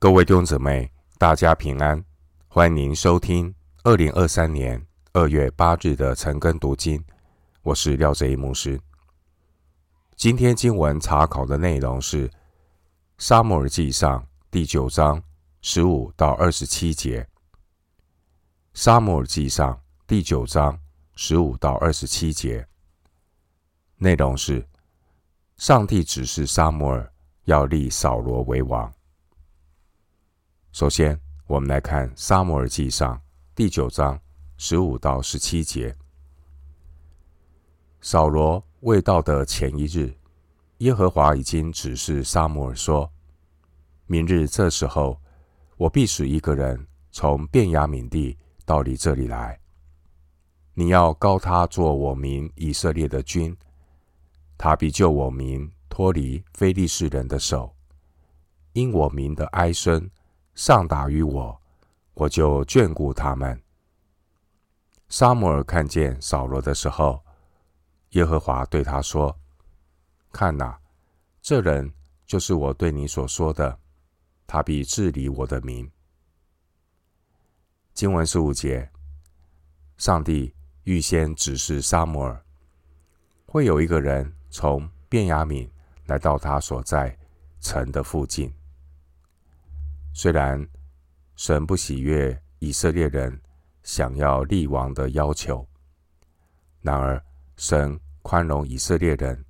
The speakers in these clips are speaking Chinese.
各位弟兄姊妹，大家平安！欢迎您收听二零二三年二月八日的晨更读经。我是廖哲一牧师。今天经文查考的内容是《撒母耳记上》第九章十五到二十七节。《撒母耳记上》第九章十五到二十七节内容是：上帝指示撒母耳要立扫罗为王。首先，我们来看《撒母耳记上》第九章十五到十七节。扫罗未到的前一日，耶和华已经指示撒母耳说：“明日这时候，我必使一个人从便雅悯地到你这里来。你要膏他做我民以色列的君，他必救我民脱离非利士人的手，因我民的哀声。”上达于我，我就眷顾他们。撒母耳看见扫罗的时候，耶和华对他说：“看哪，这人就是我对你所说的，他必治理我的民。”经文十五节，上帝预先指示撒母耳，会有一个人从便雅悯来到他所在城的附近。虽然神不喜悦以色列人想要立王的要求，然而神宽容以色列人，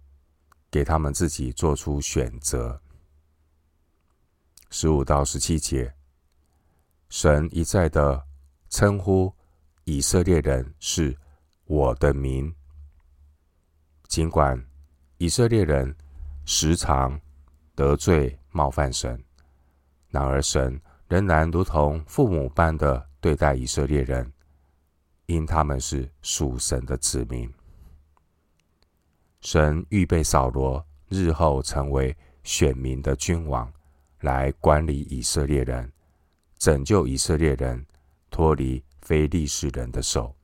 给他们自己做出选择。十五到十七节，神一再的称呼以色列人是我的民，尽管以色列人时常得罪冒犯神。然而，神仍然如同父母般的对待以色列人，因他们是属神的子民。神预备扫罗日后成为选民的君王，来管理以色列人，拯救以色列人脱离非利士人的手。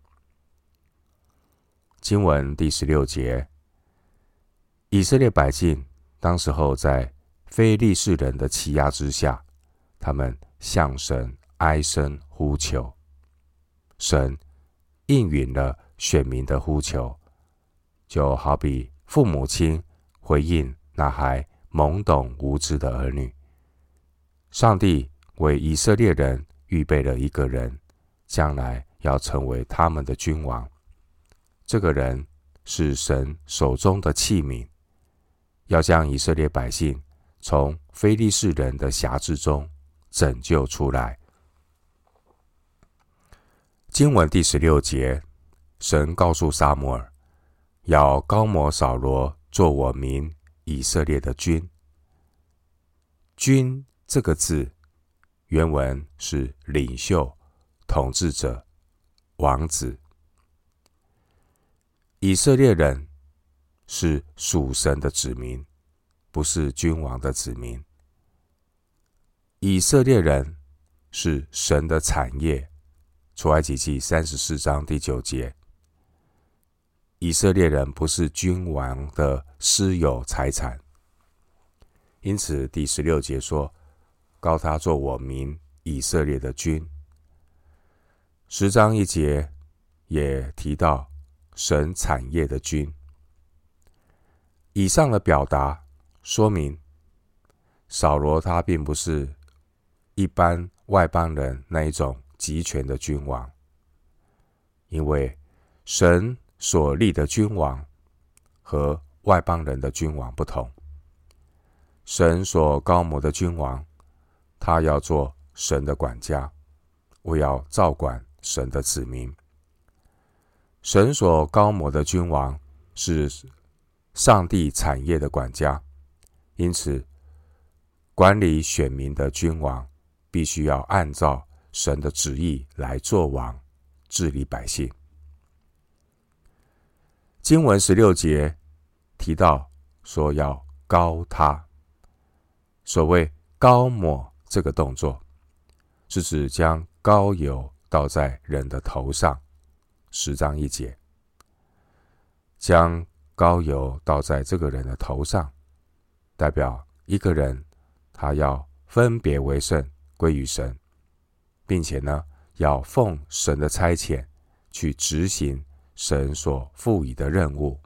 经文第十六节，以色列百姓当时候在非利士人的欺压之下。他们向神哀声呼求，神应允了选民的呼求，就好比父母亲回应那还懵懂无知的儿女。上帝为以色列人预备了一个人，将来要成为他们的君王。这个人是神手中的器皿，要将以色列百姓从非利士人的辖制中。拯救出来。经文第十六节，神告诉撒母耳，要高摩扫罗做我民以色列的君。君这个字，原文是领袖、统治者、王子。以色列人是属神的子民，不是君王的子民。以色列人是神的产业，出埃及记三十四章第九节。以色列人不是君王的私有财产，因此第十六节说：“膏他做我民以色列的君。”十章一节也提到神产业的君。以上的表达说明，扫罗他并不是。一般外邦人那一种集权的君王，因为神所立的君王和外邦人的君王不同。神所高摩的君王，他要做神的管家，我要照管神的子民。神所高摩的君王是上帝产业的管家，因此管理选民的君王。必须要按照神的旨意来做王，治理百姓。经文十六节提到说要膏他，所谓膏抹这个动作，是指将膏油倒在人的头上。十章一节，将膏油倒在这个人的头上，代表一个人他要分别为圣。归于神，并且呢，要奉神的差遣去执行神所赋予的任务。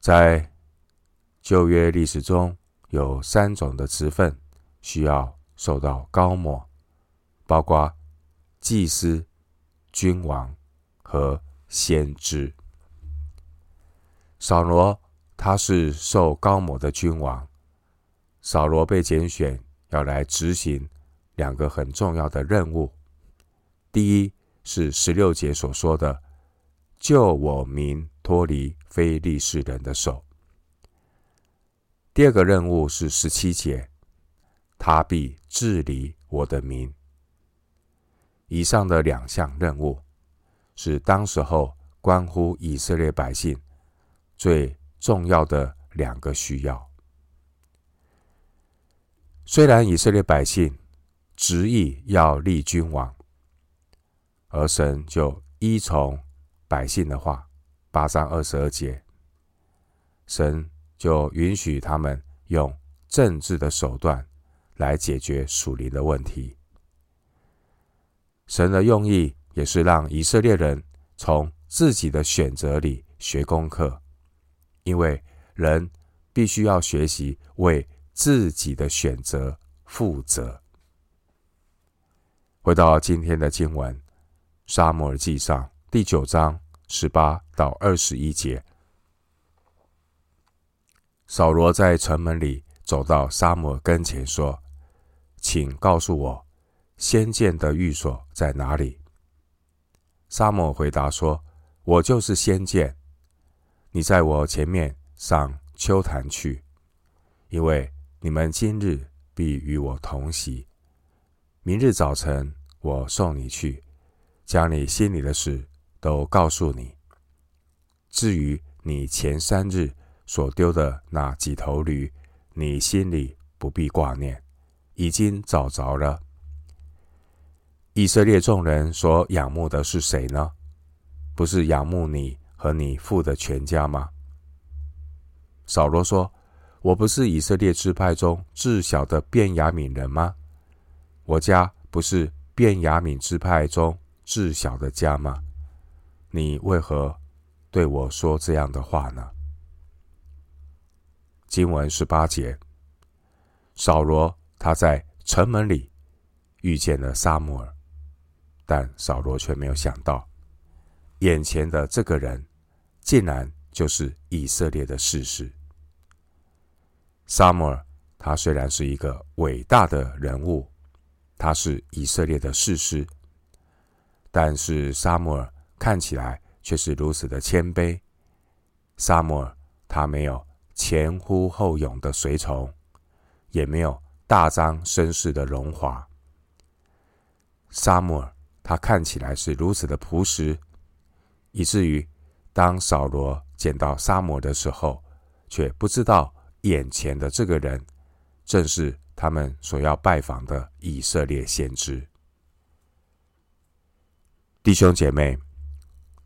在旧约历史中，有三种的职分需要受到高抹，包括祭司、君王和先知。扫罗他是受高抹的君王，扫罗被拣选要来执行两个很重要的任务。第一是十六节所说的，救我民脱离非利士人的手。第二个任务是十七节，他必治理我的民。以上的两项任务是当时候关乎以色列百姓最重要的两个需要。虽然以色列百姓执意要立君王，而神就依从百姓的话，八章二十二节，神。就允许他们用政治的手段来解决属灵的问题。神的用意也是让以色列人从自己的选择里学功课，因为人必须要学习为自己的选择负责。回到今天的经文，《撒母耳记上》第九章十八到二十一节。扫罗在城门里走到撒母耳跟前，说：“请告诉我，先见的寓所在哪里？”撒母回答说：“我就是先见，你在我前面上丘坛去，因为你们今日必与我同席。明日早晨我送你去，将你心里的事都告诉你。至于你前三日。”所丢的那几头驴，你心里不必挂念，已经找着了。以色列众人所仰慕的是谁呢？不是仰慕你和你父的全家吗？扫罗说：“我不是以色列支派中至小的便雅悯人吗？我家不是便雅悯支派中至小的家吗？你为何对我说这样的话呢？”经文十八节，扫罗他在城门里遇见了撒母耳，但扫罗却没有想到，眼前的这个人竟然就是以色列的士师。萨母尔他虽然是一个伟大的人物，他是以色列的士师，但是萨母尔看起来却是如此的谦卑。萨母尔他没有。前呼后拥的随从，也没有大张声势的荣华。萨母尔他看起来是如此的朴实，以至于当扫罗见到萨母尔的时候，却不知道眼前的这个人正是他们所要拜访的以色列先知。弟兄姐妹，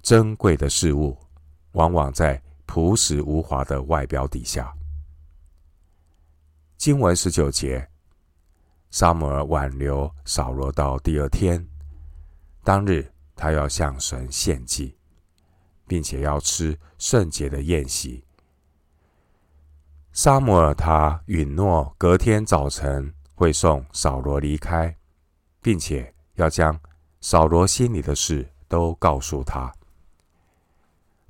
珍贵的事物往往在。朴实无华的外表底下，经文十九节，撒母耳挽留扫罗到第二天，当日他要向神献祭，并且要吃圣洁的宴席。撒母耳他允诺隔天早晨会送扫罗离开，并且要将扫罗心里的事都告诉他。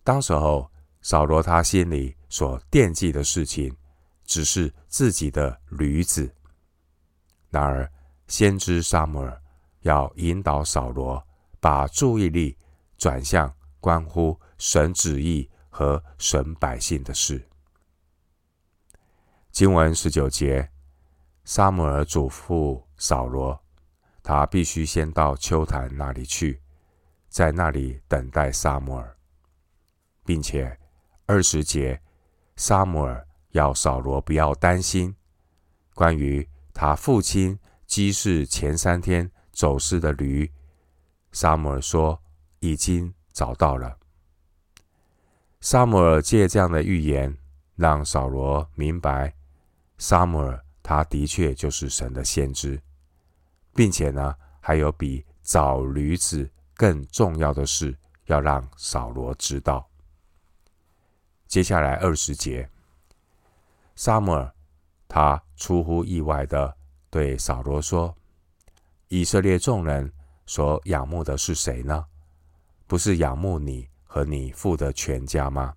当时候。扫罗他心里所惦记的事情，只是自己的驴子。然而，先知撒母耳要引导扫罗把注意力转向关乎神旨意和神百姓的事。经文十九节，撒母耳嘱咐扫罗，他必须先到秋坛那里去，在那里等待撒母耳，并且。二十节，撒母耳要扫罗不要担心，关于他父亲基士前三天走失的驴，撒母耳说已经找到了。撒母耳借这样的预言，让扫罗明白，撒母耳他的确就是神的先知，并且呢，还有比找驴子更重要的事要让扫罗知道。接下来二十节，撒母耳他出乎意外的对扫罗说：“以色列众人所仰慕的是谁呢？不是仰慕你和你父的全家吗？”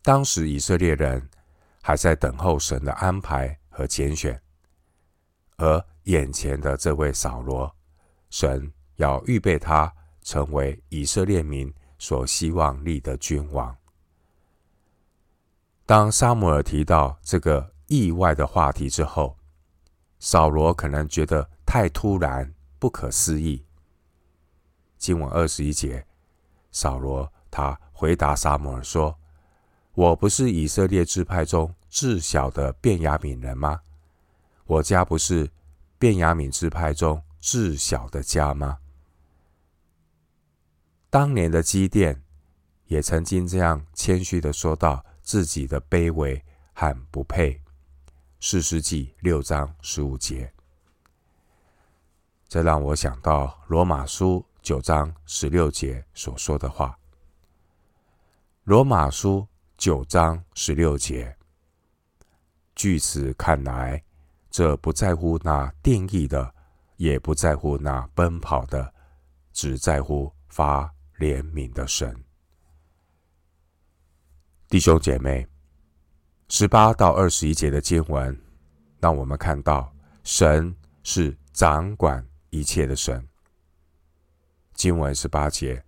当时以色列人还在等候神的安排和拣选。而眼前的这位扫罗，神要预备他成为以色列民所希望立的君王。当撒母耳提到这个意外的话题之后，扫罗可能觉得太突然、不可思议。经文二十一节，扫罗他回答撒母耳说：“我不是以色列支派中至小的便雅悯人吗？”我家不是便雅悯支派中至小的家吗？当年的基甸也曾经这样谦虚的说到自己的卑微和不配。四世纪六章十五节，这让我想到罗马书九章十六节所说的话。罗马书九章十六节，据此看来。这不在乎那定义的，也不在乎那奔跑的，只在乎发怜悯的神。弟兄姐妹，十八到二十一节的经文，让我们看到神是掌管一切的神。经文十八节，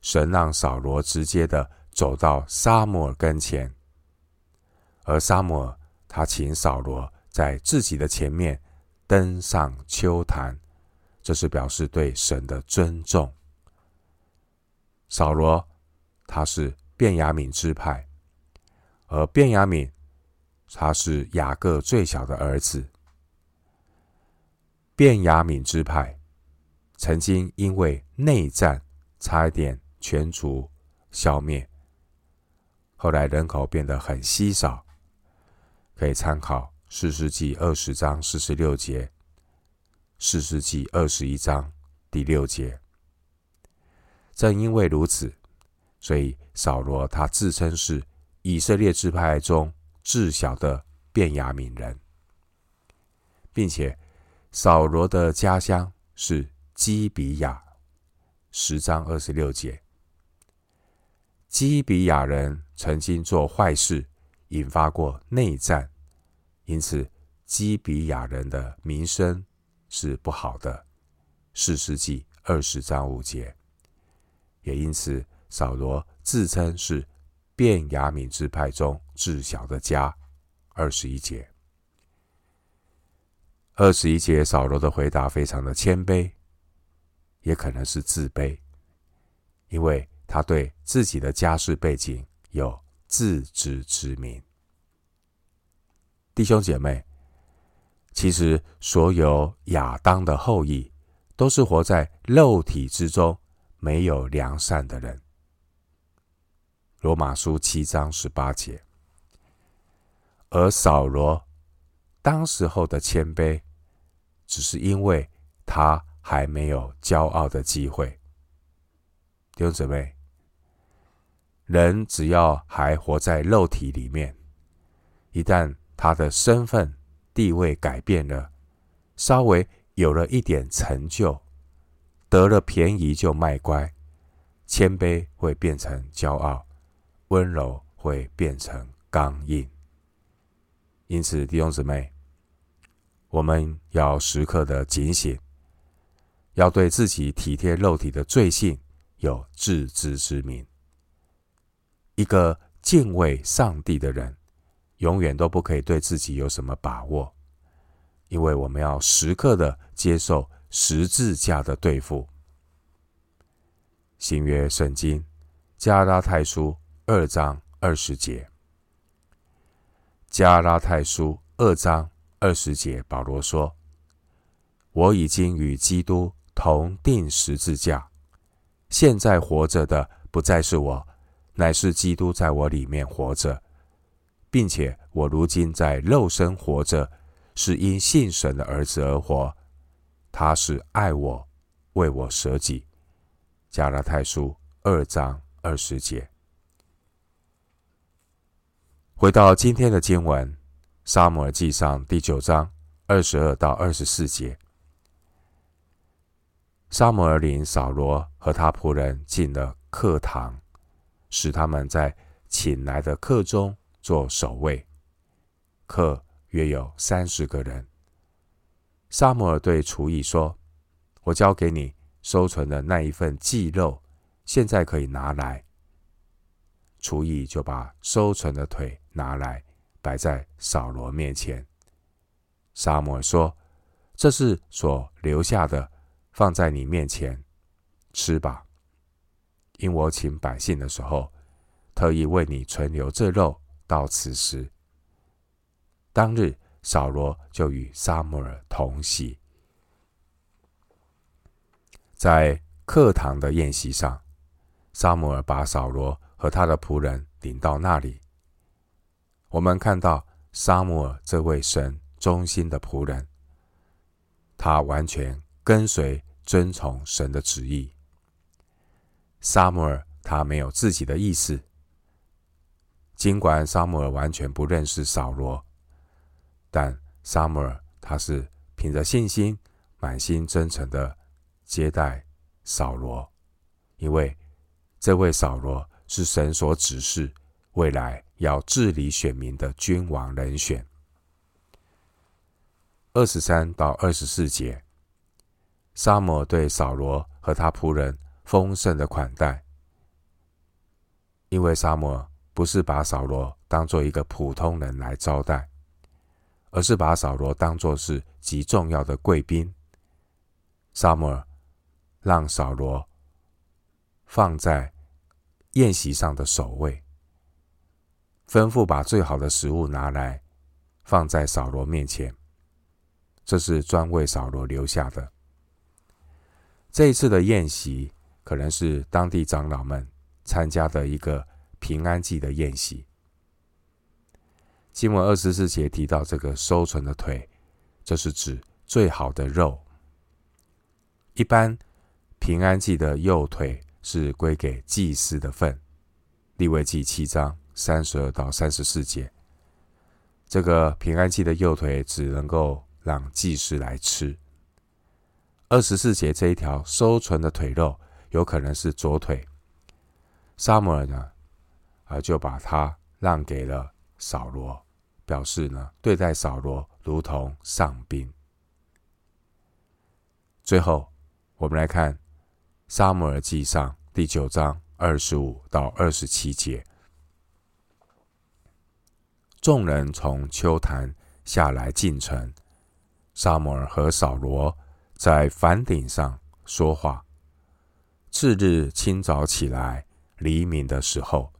神让扫罗直接的走到撒母耳跟前，而撒母耳他请扫罗。在自己的前面登上丘坛，这是表示对神的尊重。扫罗他是便雅悯支派，而便雅悯他是雅各最小的儿子。便雅悯支派曾经因为内战差一点全族消灭，后来人口变得很稀少，可以参考。四世纪二十章四十六节，四世纪二十一章第六节。正因为如此，所以扫罗他自称是以色列支派中至小的便雅悯人，并且扫罗的家乡是基比亚。十章二十六节，基比亚人曾经做坏事，引发过内战。因此，基比亚人的名声是不好的。四世纪二十章五节，也因此，扫罗自称是便雅悯支派中至小的家。二十一节，二十一节，扫罗的回答非常的谦卑，也可能是自卑，因为他对自己的家世背景有自知之明。弟兄姐妹，其实所有亚当的后裔都是活在肉体之中，没有良善的人。罗马书七章十八节。而扫罗当时候的谦卑，只是因为他还没有骄傲的机会。弟兄姊妹，人只要还活在肉体里面，一旦他的身份地位改变了，稍微有了一点成就，得了便宜就卖乖，谦卑会变成骄傲，温柔会变成刚硬。因此，弟兄姊妹，我们要时刻的警醒，要对自己体贴肉体的罪性有自知之明。一个敬畏上帝的人。永远都不可以对自己有什么把握，因为我们要时刻的接受十字架的对付。新约圣经加拉太书二章二十节，加拉太书二章二十节，保罗说：“我已经与基督同钉十字架，现在活着的不再是我，乃是基督在我里面活着。”并且我如今在肉身活着，是因信神的儿子而活，他是爱我，为我舍己。加拉太书二章二十节。回到今天的经文，《撒母耳记上》第九章二十二到二十四节。撒母耳领扫罗和他仆人进了客堂，使他们在请来的客中做守卫。客约有三十个人。撒母耳对厨艺说：“我交给你收存的那一份祭肉，现在可以拿来。”厨艺就把收存的腿拿来，摆在扫罗面前。撒母耳说：“这是所留下的。”放在你面前吃吧，因我请百姓的时候，特意为你存留这肉到此时。当日扫罗就与撒母耳同席，在客堂的宴席上，撒母耳把扫罗和他的仆人领到那里。我们看到撒母耳这位神忠心的仆人，他完全跟随。遵从神的旨意。撒母耳他没有自己的意思，尽管撒母耳完全不认识扫罗，但撒母耳他是凭着信心，满心真诚的接待扫罗，因为这位扫罗是神所指示未来要治理选民的君王人选。二十三到二十四节。撒母耳对扫罗和他仆人丰盛的款待，因为撒母耳不是把扫罗当做一个普通人来招待，而是把扫罗当作是极重要的贵宾。撒母耳让扫罗放在宴席上的首位，吩咐把最好的食物拿来放在扫罗面前，这是专为扫罗留下的。这一次的宴席可能是当地长老们参加的一个平安祭的宴席。经文二十四节提到这个收存的腿，这是指最好的肉。一般平安祭的右腿是归给祭司的份。利未记七章三十二到三十四节，这个平安祭的右腿只能够让祭司来吃。二十四节这一条收存的腿肉，有可能是左腿。萨摩尔呢，啊，就把它让给了扫罗，表示呢，对待扫罗如同上宾。最后，我们来看萨摩尔记上第九章二十五到二十七节。众人从丘坛下来进城，萨摩尔和扫罗。在房顶上说话。次日清早起来，黎明的时候，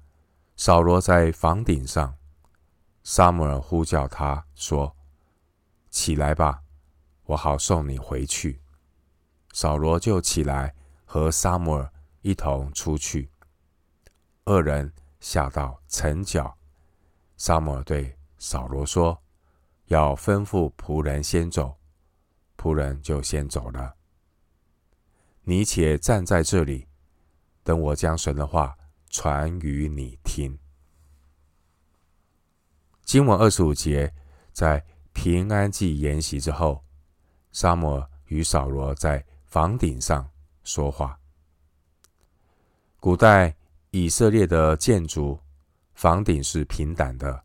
扫罗在房顶上，撒母耳呼叫他说：“起来吧，我好送你回去。”扫罗就起来，和撒母耳一同出去。二人下到城角，撒母耳对扫罗说：“要吩咐仆人先走。”仆人就先走了。你且站在这里，等我将神的话传与你听。经文二十五节，在平安祭筵席之后，撒母耳与扫罗在房顶上说话。古代以色列的建筑房顶是平坦的，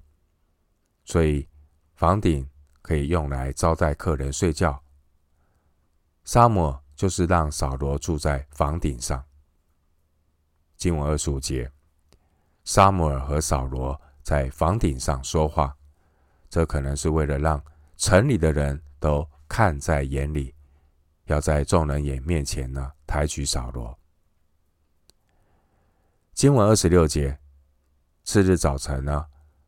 所以房顶可以用来招待客人睡觉。撒母耳就是让扫罗住在房顶上。经文二十五节，撒母耳和扫罗在房顶上说话，这可能是为了让城里的人都看在眼里，要在众人眼面前呢抬举扫罗。经文二十六节，次日早晨呢，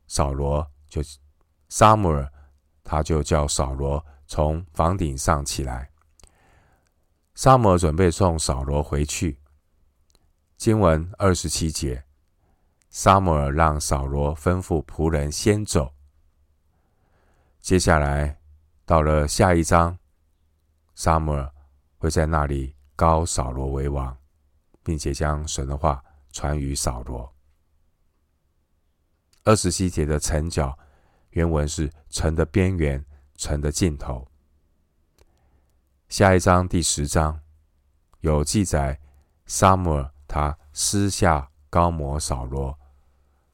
扫罗就撒母耳他就叫扫罗从房顶上起来。撒母耳准备送扫罗回去。经文二十七节，撒母耳让扫罗吩咐仆人先走。接下来到了下一章，撒母耳会在那里膏扫罗为王，并且将神的话传于扫罗。二十七节的城角，原文是城的边缘，城的尽头。下一章第十章有记载，撒母耳他私下高摩扫罗，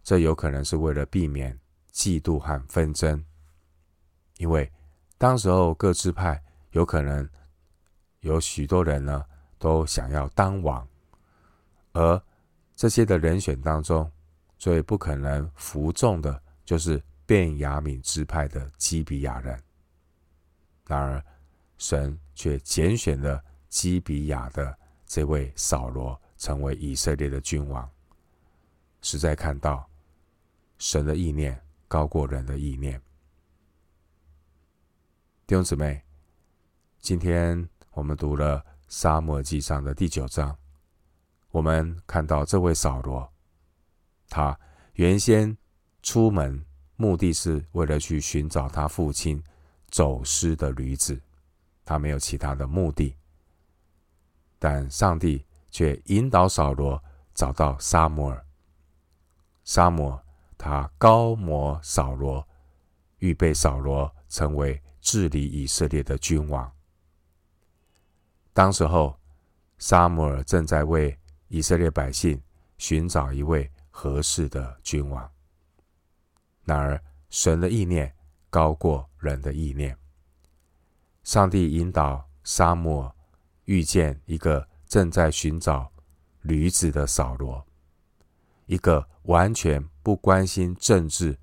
这有可能是为了避免嫉妒和纷争，因为。当时候各支派有可能有许多人呢，都想要当王，而这些的人选当中，最不可能服众的，就是便雅悯支派的基比亚人。然而，神却拣选了基比亚的这位扫罗，成为以色列的君王。实在看到神的意念高过人的意念。弟兄姊妹，今天我们读了《沙漠记上》的第九章，我们看到这位扫罗，他原先出门目的是为了去寻找他父亲走失的驴子，他没有其他的目的。但上帝却引导扫罗找到撒母耳，撒母耳他高摩扫罗，预备扫罗成为。治理以色列的君王。当时候，撒母耳正在为以色列百姓寻找一位合适的君王。然而，神的意念高过人的意念。上帝引导沙漠遇见一个正在寻找驴子的扫罗，一个完全不关心政治，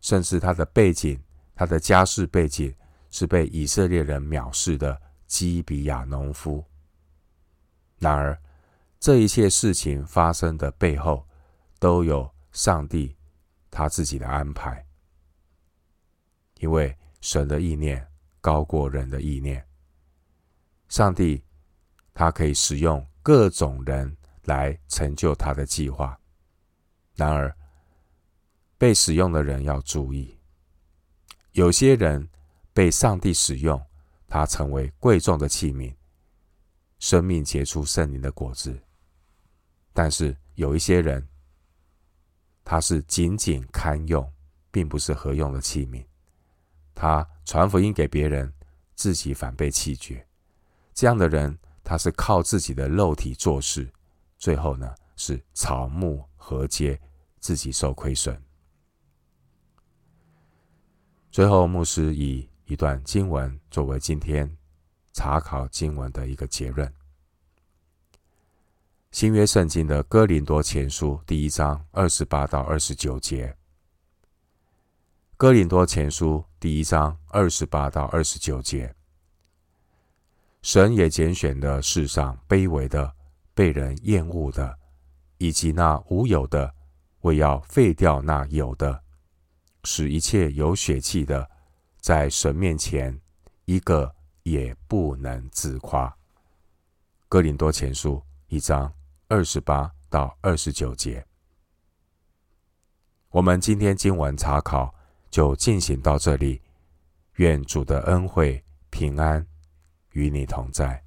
甚至他的背景、他的家世背景。是被以色列人藐视的基比亚农夫。然而，这一切事情发生的背后，都有上帝他自己的安排。因为神的意念高过人的意念，上帝他可以使用各种人来成就他的计划。然而，被使用的人要注意，有些人。被上帝使用，他成为贵重的器皿，生命结出圣灵的果子。但是有一些人，他是仅仅堪用，并不是合用的器皿。他传福音给别人，自己反被弃绝。这样的人，他是靠自己的肉体做事，最后呢是草木禾秸，自己受亏损。最后，牧师以。一段经文作为今天查考经文的一个结论。新约圣经的哥林多前书第一章二十八到二十九节。哥林多前书第一章二十八到二十九节。神也拣选了世上卑微的、被人厌恶的，以及那无有的，为要废掉那有的，使一切有血气的。在神面前，一个也不能自夸。哥林多前书一章二十八到二十九节，我们今天经文查考就进行到这里。愿主的恩惠平安与你同在。